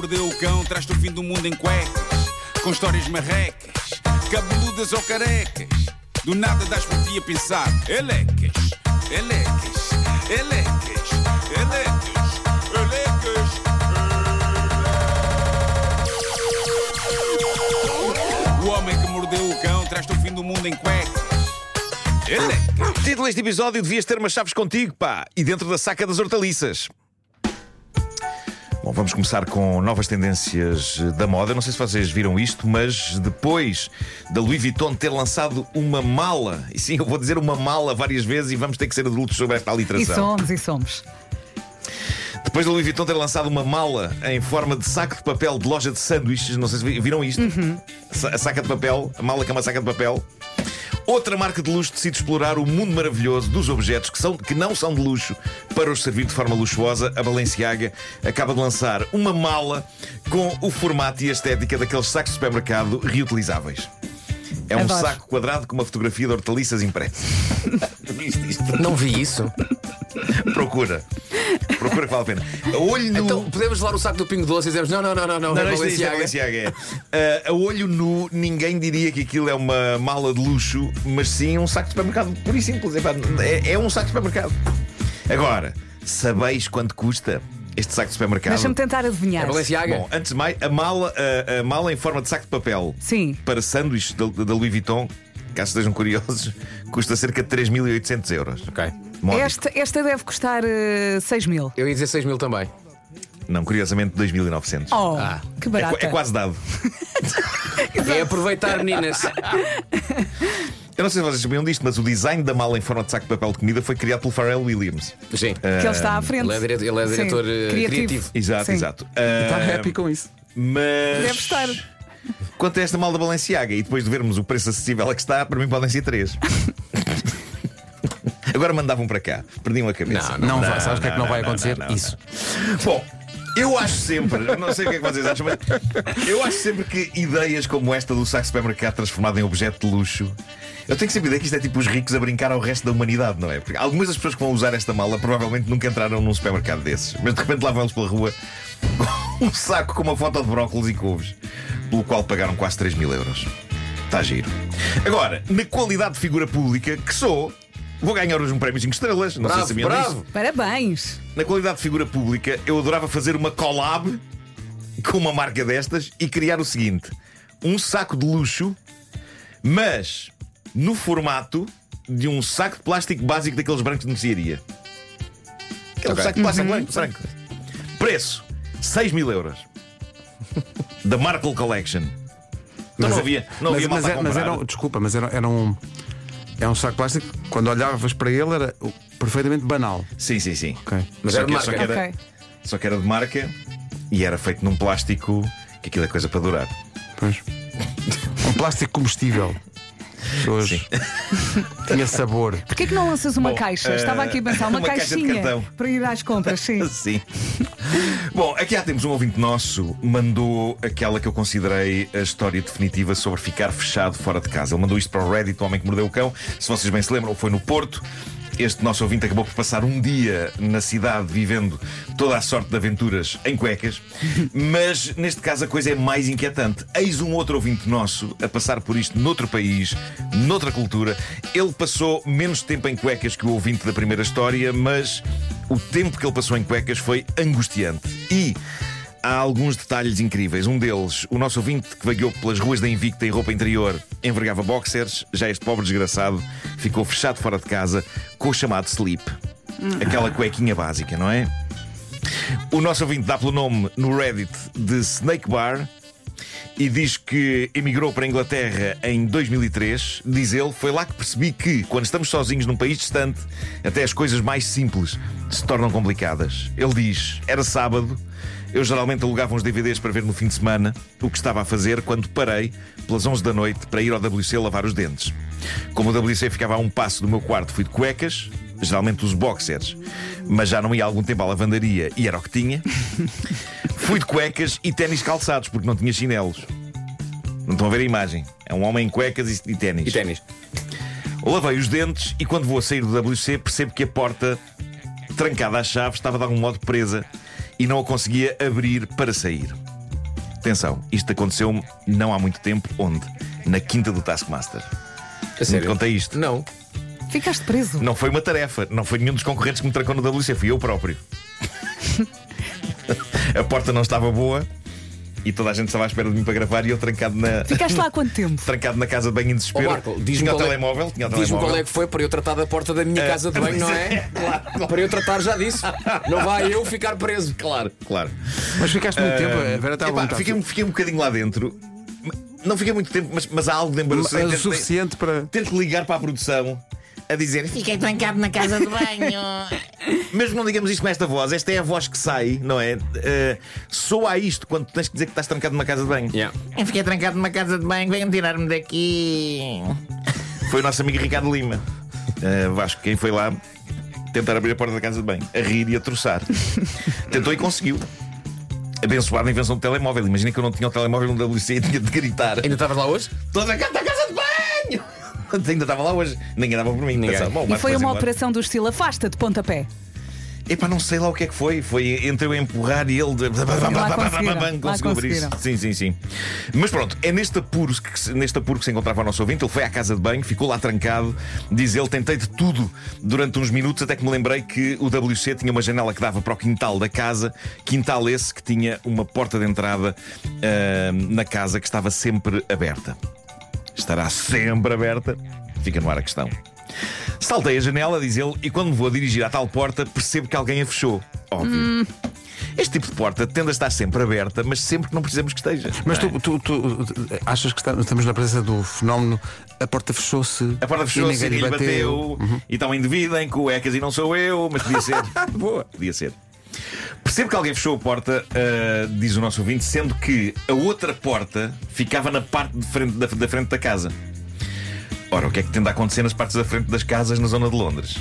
mordeu o cão traz-te o fim do mundo em cuecas, com histórias marrecas, cabeludas ou carecas. Do nada das por ti a pensar, elecas, elecas, elecas, elecas, elecas. O homem que mordeu o cão traz-te o fim do mundo em cuecas. Título deste episódio: Devias ter umas chaves contigo, pá, e dentro da saca das hortaliças. Bom, vamos começar com novas tendências da moda. Não sei se vocês viram isto, mas depois da Louis Vuitton ter lançado uma mala, e sim, eu vou dizer uma mala várias vezes e vamos ter que ser adultos sobre esta E aliteração. somos, e somos. Depois da Louis Vuitton ter lançado uma mala em forma de saco de papel de loja de sanduíches, não sei se vi- viram isto. Sa- A saca de papel, a mala que é uma saca de papel. Outra marca de luxo decide explorar o mundo maravilhoso dos objetos que, são, que não são de luxo para os servir de forma luxuosa. A Balenciaga acaba de lançar uma mala com o formato e a estética daqueles sacos de supermercado reutilizáveis. É um Adoro. saco quadrado com uma fotografia de hortaliças impressa. Não vi isso. Procura. Procura que vale a pena. A olho nu. Então podemos levar o saco do Pingo Doce e dizemos: não, não, não, não, não, Não, é não, isto, é Balenciaga. É. Ah, a olho nu, ninguém diria que aquilo é uma mala de luxo, mas sim um saco de supermercado, puro e simples. Epá, É, é um saco de supermercado. Agora, sabeis quanto custa este saco de supermercado? Deixa-me tentar adivinhar. É Balenciaga. Bom, antes de mais, a mala, a, a mala em forma de saco de papel Sim. para sanduíches da, da Louis Vuitton, caso estejam curiosos, custa cerca de 3.800 euros. Ok. Módico. Esta, esta deve custar eh, 6 mil. Eu ia dizer 6 mil também. Não, curiosamente, 2.900. Oh, Ah. que É, barata. qua- é quase dado. É aproveitar, meninas. Eu não sei se vocês sabiam disto, mas o design da mala em forma de saco de papel de comida foi criado pelo Pharrell Williams. Sim. Que ele está à frente. Ele é dire- ele é Sim, diretor, eh, criativo. Exato, Sim. exato. Está Ah, happy com isso. Mas. Deve estar. Quanto a esta malda Balenciaga e depois de vermos o preço acessível a que está, para mim podem ser três. Agora mandavam para cá, perdiam a cabeça. Não, Não, vai, sabes o que é que não, vai acontecer? não, não. Isso. Bom, eu acho sempre, eu não sei o que é que vocês acham, mas eu acho sempre que ideias como esta do saco de supermercado transformado em objeto de luxo. Eu tenho sempre a ideia que isto é tipo os ricos a brincar ao resto da humanidade, não é? Porque algumas das pessoas que vão usar esta mala provavelmente nunca entraram num supermercado desses, mas de repente lá vão eles pela rua com um saco com uma foto de brócolis e couves, pelo qual pagaram quase 3 mil euros. Está giro. Agora, na qualidade de figura pública que sou, vou ganhar hoje um prémio 5 estrelas. Não sei Bravo, se sabiam bravo. disso. Parabéns. Na qualidade de figura pública, eu adorava fazer uma collab com uma marca destas e criar o seguinte: um saco de luxo, mas no formato de um saco de plástico básico daqueles brancos de mercearia. Aquele Ok. saco de plástico branco, branco. Preço: 6 mil euros. Da Markle Collection. Então não havia, não havia mas, mas, é- mas comprar. era, desculpa, mas era, era um. É um saco de plástico. Quando olhavas para ele, era perfeitamente banal. Sim, sim, sim. Ok. Mas Só era que- de só marca. que era- Ok. Só que era de marca e era feito num plástico que aquilo é coisa para durar. Pois. Um plástico comestível. Pessoas. Tinha sabor. Porquê que não lanças uma Bom, caixa? eh, Estava aqui a pensar, uma, uma caixa de caixinha cartão. para ir às compras, sim. Sim. Bom, aqui há tempos um ouvinte nosso mandou aquela que eu considerei a história definitiva sobre ficar fechado fora de casa. Ele mandou isto para o Reddit, o homem que mordeu o cão. Se vocês bem se lembram, foi no Porto. Este nosso ouvinte acabou por passar um dia na cidade vivendo toda a sorte de aventuras em cuecas, mas neste caso a coisa é mais inquietante. Eis um outro ouvinte nosso a passar por isto noutro país, noutra cultura. Ele passou menos tempo em cuecas que o ouvinte da primeira história, mas o tempo que ele passou em cuecas foi angustiante. E há alguns detalhes incríveis. Um deles, o nosso ouvinte que vagueou pelas ruas da Invicta em roupa interior envergava boxers. Já este pobre desgraçado ficou fechado fora de casa com o chamado sleep. Aquela cuequinha básica, não é? O nosso ouvinte dá pelo nome no Reddit de Snake Bar e diz que emigrou para a Inglaterra em 2003. Diz ele, foi lá que percebi que, quando estamos sozinhos num país distante, até as coisas mais simples se tornam complicadas. Ele diz: era sábado, eu geralmente alugava uns DVDs para ver no fim de semana, o que estava a fazer quando parei, pelas 11 da noite, para ir ao WC lavar os dentes. Como o WC ficava a um passo do meu quarto, fui de cuecas, geralmente os boxers, mas já não ia há algum tempo à lavandaria e era o que tinha. Fui de cuecas e ténis calçados, porque não tinha chinelos. Não estão a ver a imagem. É um homem em cuecas e, ténis. E ténis. Lavei os dentes e quando vou a sair do WC percebo que a porta, trancada à chave, estava de algum modo presa e não a conseguia abrir para sair. Atenção, isto aconteceu-me não há muito tempo, onde? Na quinta do Taskmaster. A sério? contei isto. Não. Ficaste preso. Não foi uma tarefa, não foi nenhum dos concorrentes que me trancou no WC, fui eu próprio. a porta não estava boa e toda a gente estava à espera de mim para gravar e eu trancado na. Ficaste lá há quanto tempo? Trancado na casa de banho em desespero. Marco, diz-me tinha o qual, telemóvel, tinha é, o diz-me qual é que foi para eu tratar da porta da minha casa de banho, não é? Claro. Para eu tratar já disso. Não vai eu ficar preso. Claro, claro. Mas ficaste muito tempo, a Vera está à Epá, vontade. fiquei, fiquei um bocadinho lá dentro. Não fiquei muito tempo, mas, mas há algo de embaraçoso. Mas é o suficiente para. Tento ligar para a produção a dizer Fiquei trancado na casa de banho. Mesmo não digamos isto com esta voz, esta é a voz que sai, não é? Uh, soa a isto quando tens que dizer que estás trancado numa casa de banho. Yeah. Eu fiquei trancado numa casa de banho. Venham tirar-me daqui. Foi o nosso amigo Ricardo Lima. Uh, Vasco, quem foi lá tentar abrir a porta da casa de banho, a rir e a troçar. Tentou e conseguiu. Abençoada invenção do telemóvel. Imagina que eu não tinha o telemóvel no WC e tinha de gritar. Ainda estavas lá hoje? Casa de banho! Ainda estava lá hoje. Ninguém dava por mim. Ninguém. Pensava, bom, E foi uma embora. operação do estilo afasta de pontapé. Epá, não sei lá o que é que foi. Foi entre eu a empurrar e ele. de- Conseguiu abrir isso. Sim, sim, sim. Mas pronto, é neste apuro, que, se- neste apuro que se encontrava o nosso ouvinte. Ele foi à casa de banho, ficou lá trancado. Diz ele: tentei de tudo durante uns minutos, até que me lembrei que o WC tinha uma janela que dava para o quintal da casa. Quintal esse que tinha uma porta de entrada ah, na casa que estava sempre aberta. Estará sempre aberta. Fica no ar a questão. Saltei a janela, diz ele, e quando me vou a dirigir à tal porta, percebo que alguém a fechou. Óbvio. Este tipo de porta tende a estar sempre aberta, mas sempre que não precisamos que esteja. Mas é? tu, tu- tu achas que estamos na presença do fenómeno a porta fechou-se A porta fechou-se, e ninguém ninguém lhe bateu. bateu, e está um indivíduo em cuecas e não sou eu, mas podia ser. Boa, podia ser. Percebo que alguém fechou a porta, ah, diz o nosso ouvinte, sendo que a outra porta ficava na parte de frente da, da frente da casa. Ora, o que é que tende a acontecer nas partes da frente das casas na zona de Londres?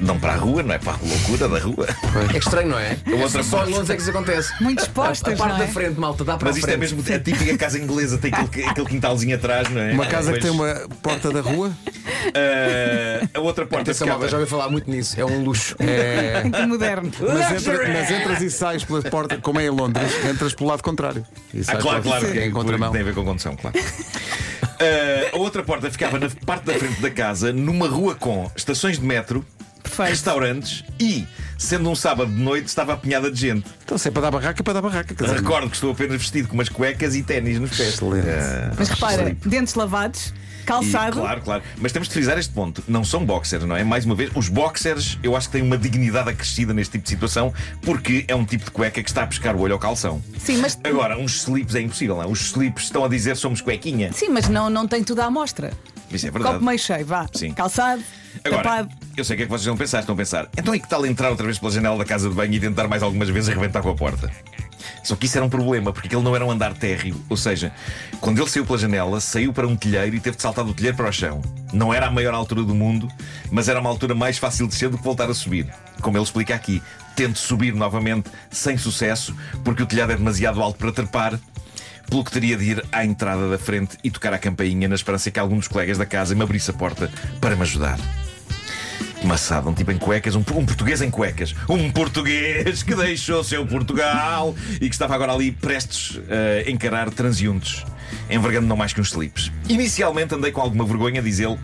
Não para a rua, não é para a loucura da rua. É estranho, não é? outra Só em Londres é que isso acontece. Muito A, a expostas, parte não é? da frente, malta, dá para Mas a isto é frente. mesmo a típica casa inglesa, tem aquele, aquele quintalzinho atrás, não é? Uma casa que Depois, tem uma porta da rua. ah, a outra porta Atenção, ficava... malta, já ouvi falar muito nisso. É um luxo. É, Que moderno. mas, entra- mas entras e sais pela porta, como é em Londres, entras pelo lado contrário. E Ah, sais claro, pela- claro, que é em contramão. tem a ver com condução, claro. Ah, a outra porta ficava na parte da frente da casa, numa rua com estações de metro, Perfeito. restaurantes e, sendo um sábado de noite, estava apinhada de gente. Então, se é para dar barraca, é para dar barraca. quer dizer, Recordo que estou apenas vestido com umas cuecas e ténis nos pés. Excelente. Ah, Mas repara, slip. dentes lavados, E, calçado. claro, claro. Mas temos de frisar este ponto. Não são boxers, não é? Mais uma vez, os boxers eu acho que têm uma dignidade acrescida neste tipo de situação porque é um tipo de cueca que está a pescar o olho ao calção. Sim, mas, Agora, uns slips é impossível, não é? Os slips estão a dizer somos cuequinha. sim, mas não, não tem tudo à mostra. Isso é verdade. Copo meio cheio, vá. Sim. Calçado, Agora, eu sei o que é que vocês vão pensar. Estão a pensar, então é que tal entrar outra vez pela janela da casa de banho e tentar mais algumas vezes arrebentar com a porta? Só que isso era um problema, porque aquele não era um andar térreo. Ou seja, quando ele saiu pela janela, saiu para um telheiro e teve de saltar do telheiro para o chão. Não era a maior altura do mundo, mas era uma altura mais fácil de descer do que voltar a subir. Como ele explica aqui, tente subir novamente sem sucesso, porque o telhado é demasiado alto para trepar. Pelo que teria de ir à entrada da frente e tocar a campainha na esperança que algum dos colegas da casa me abrisse a porta para me ajudar. Maçada, um tipo em cuecas, um, um português em cuecas. Um português que deixou seu Portugal e que estava agora ali prestes a encarar transeuntes, envergando não mais que uns slips. Inicialmente andei com alguma vergonha, diz ele,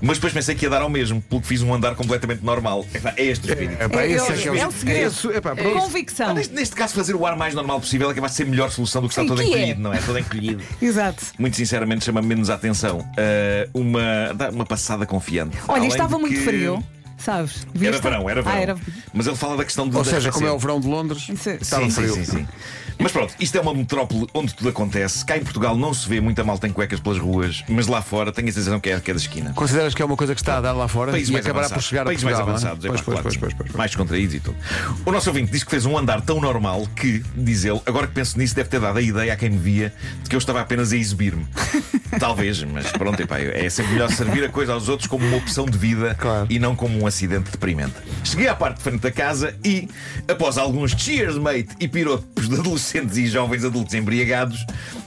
mas depois pensei que ia dar ao mesmo, pelo que fiz um andar completamente normal. É este o espírito. É, pá, É, esse é, que é o segredo. Isso, é pá, É pronto. Convicção. Neste, neste caso, fazer o ar mais normal possível é capaz de ser a melhor solução do que estar Sim, todo que é. encolhido, não é? Todo encolhido. Exato. Muito sinceramente, chama menos a atenção. Ah, uma, dá uma passada confiante. Olha, Além estava muito que- frio, sabes? Era Viste? verão, era verão. Ah, era... Mas ele fala da questão do Ou seja, como é o verão de Londres, Isso é- estava sim, frio. Sim, sim, sim. Mas pronto, isto é uma metrópole onde tudo acontece. Cá em Portugal não se vê muita malta em cuecas pelas ruas, mas lá fora tenho a sensação que é a cada esquina. Consideras que é uma coisa que está a dar lá fora Países e mais acabará avançados. por chegar Países a Portugal, mais é? avançados, é Pois, pá, pois, claro, pois, pois, pois, pois. mais contraídos e tudo. O nosso ouvinte diz que fez um andar tão normal que, diz ele, agora que penso nisso, deve ter dado a ideia a quem me via de que eu estava apenas a exibir-me. Talvez, mas pronto, epá, é sempre melhor servir a coisa aos outros como uma opção de vida Claro. e não como um acidente deprimente. Cheguei à parte de frente da casa e, após alguns cheers, mate, e piropos de adolescentes e jovens adultos embriagados,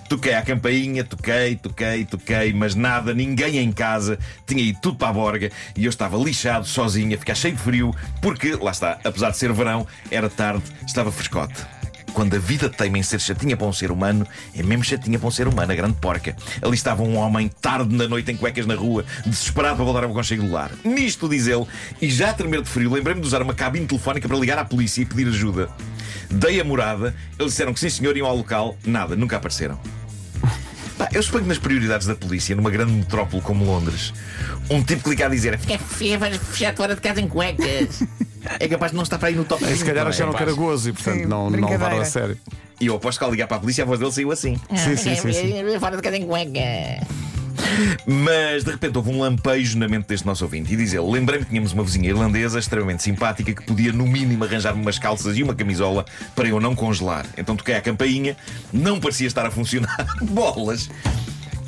toquei à campainha, toquei, toquei, toquei, mas nada, ninguém em casa, tinha ido tudo para a borga e eu estava lixado, sozinho, a ficar cheio de frio, porque, lá está, apesar de ser verão, era tarde, estava frescote. Quando a vida teima em ser chatinha para um ser humano, é mesmo chatinha para um ser humano, a grande porca. Ali estava um homem, tarde na noite, em cuecas na rua, desesperado para voltar ao conchego do lar. Nisto, diz ele, e já a tremer de frio, lembrei-me de usar uma cabine telefónica para ligar à polícia e pedir ajuda. Dei a morada, eles disseram que sim senhor, iam ao local, nada, nunca apareceram. Pá, eu suponho que nas prioridades da polícia, numa grande metrópole como Londres, um tipo que liga a dizer É feio, vais fechar fora de casa em cuecas. é capaz de não estar para aí no top E se 5, calhar não é? acharam que era gozo e, portanto, Sim, não, não levaram a sério. E eu aposto que ao ligar para a polícia a voz dele saiu assim. Sim, sim, sim, sim. É, Fora de casa em cuecas. Mas de repente houve um lampejo na mente deste nosso ouvinte e diz ele: Lembrei-me que tínhamos uma vizinha irlandesa extremamente simpática que podia, no mínimo, arranjar-me umas calças e uma camisola para eu não congelar. Então toquei à campainha, não parecia estar a funcionar. Bolas!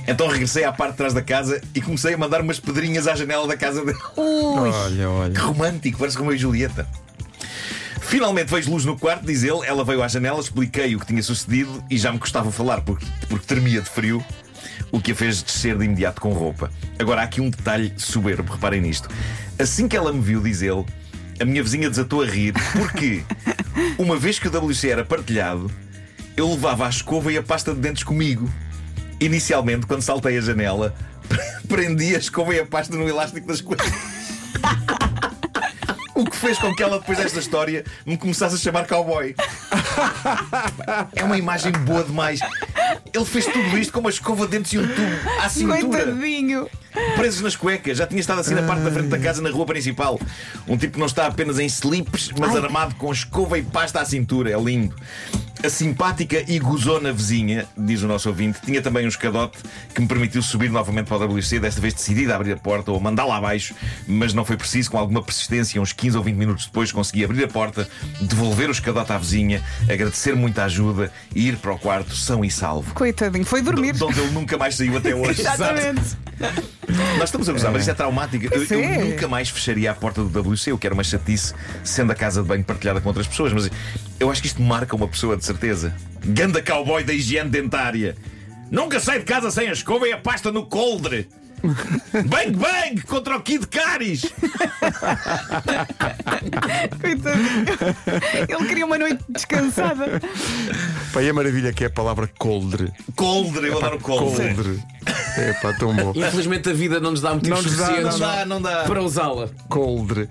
Então regressei à parte de trás da casa e comecei a mandar umas pedrinhas à janela da casa dele. Olha, olha. Que romântico, parece como e Julieta. Finalmente vejo luz no quarto, diz ele. Ela veio à janela, expliquei o que tinha sucedido e já me custava falar porque, porque tremia de frio, o que a fez descer de imediato com roupa. Agora há aqui um detalhe soberbo, reparem nisto. Assim que ela me viu, diz ele, a minha vizinha desatou a rir porque, uma vez que o WC era partilhado, eu levava a escova e a pasta de dentes comigo. Inicialmente, quando saltei a janela, prendi a escova e a pasta no elástico das coisas. O que fez com que ela, depois desta história, me começasse a chamar cowboy. É uma imagem boa demais. Ele fez tudo isto com uma escova de dentes e um tubo à cintura, Coitadinho. presos nas cuecas. Já tinha estado assim na parte da frente da casa, na rua principal. Um tipo que não está apenas em slips, mas armado com escova e pasta à cintura. É lindo. A simpática e gozona vizinha, diz o nosso ouvinte, tinha também um escadote que me permitiu subir novamente para o WC, desta vez decidida a abrir a porta ou mandá-la abaixo, mas não foi preciso, com alguma persistência, uns 15 ou 20 minutos depois consegui abrir a porta, devolver o escadote à vizinha, agradecer muito a ajuda e ir para o quarto são e salvo. Coitadinho. Foi dormir. De onde ele nunca mais saiu até hoje. Exatamente. Nós estamos a gozar, mas isto é traumático. Eu, eu é. nunca mais fecharia a porta do WC. Eu quero uma chatice sendo a casa de banho partilhada com outras pessoas. Mas eu acho que isto marca uma pessoa de certeza. Ganda cowboy da higiene dentária. Nunca sai de casa sem a escova e a pasta no coldre. Bang bang contra o Kid Caris. Coitadinho. Ele queria uma noite descansada. Pá, e a maravilha que é a palavra coldre. Coldre, eu adoro coldre. Coldre. É pá, tão bom. Infelizmente a vida não nos dá motivos Não nos dá, suficientes Não dá, não dá. para usá-la. Coldre.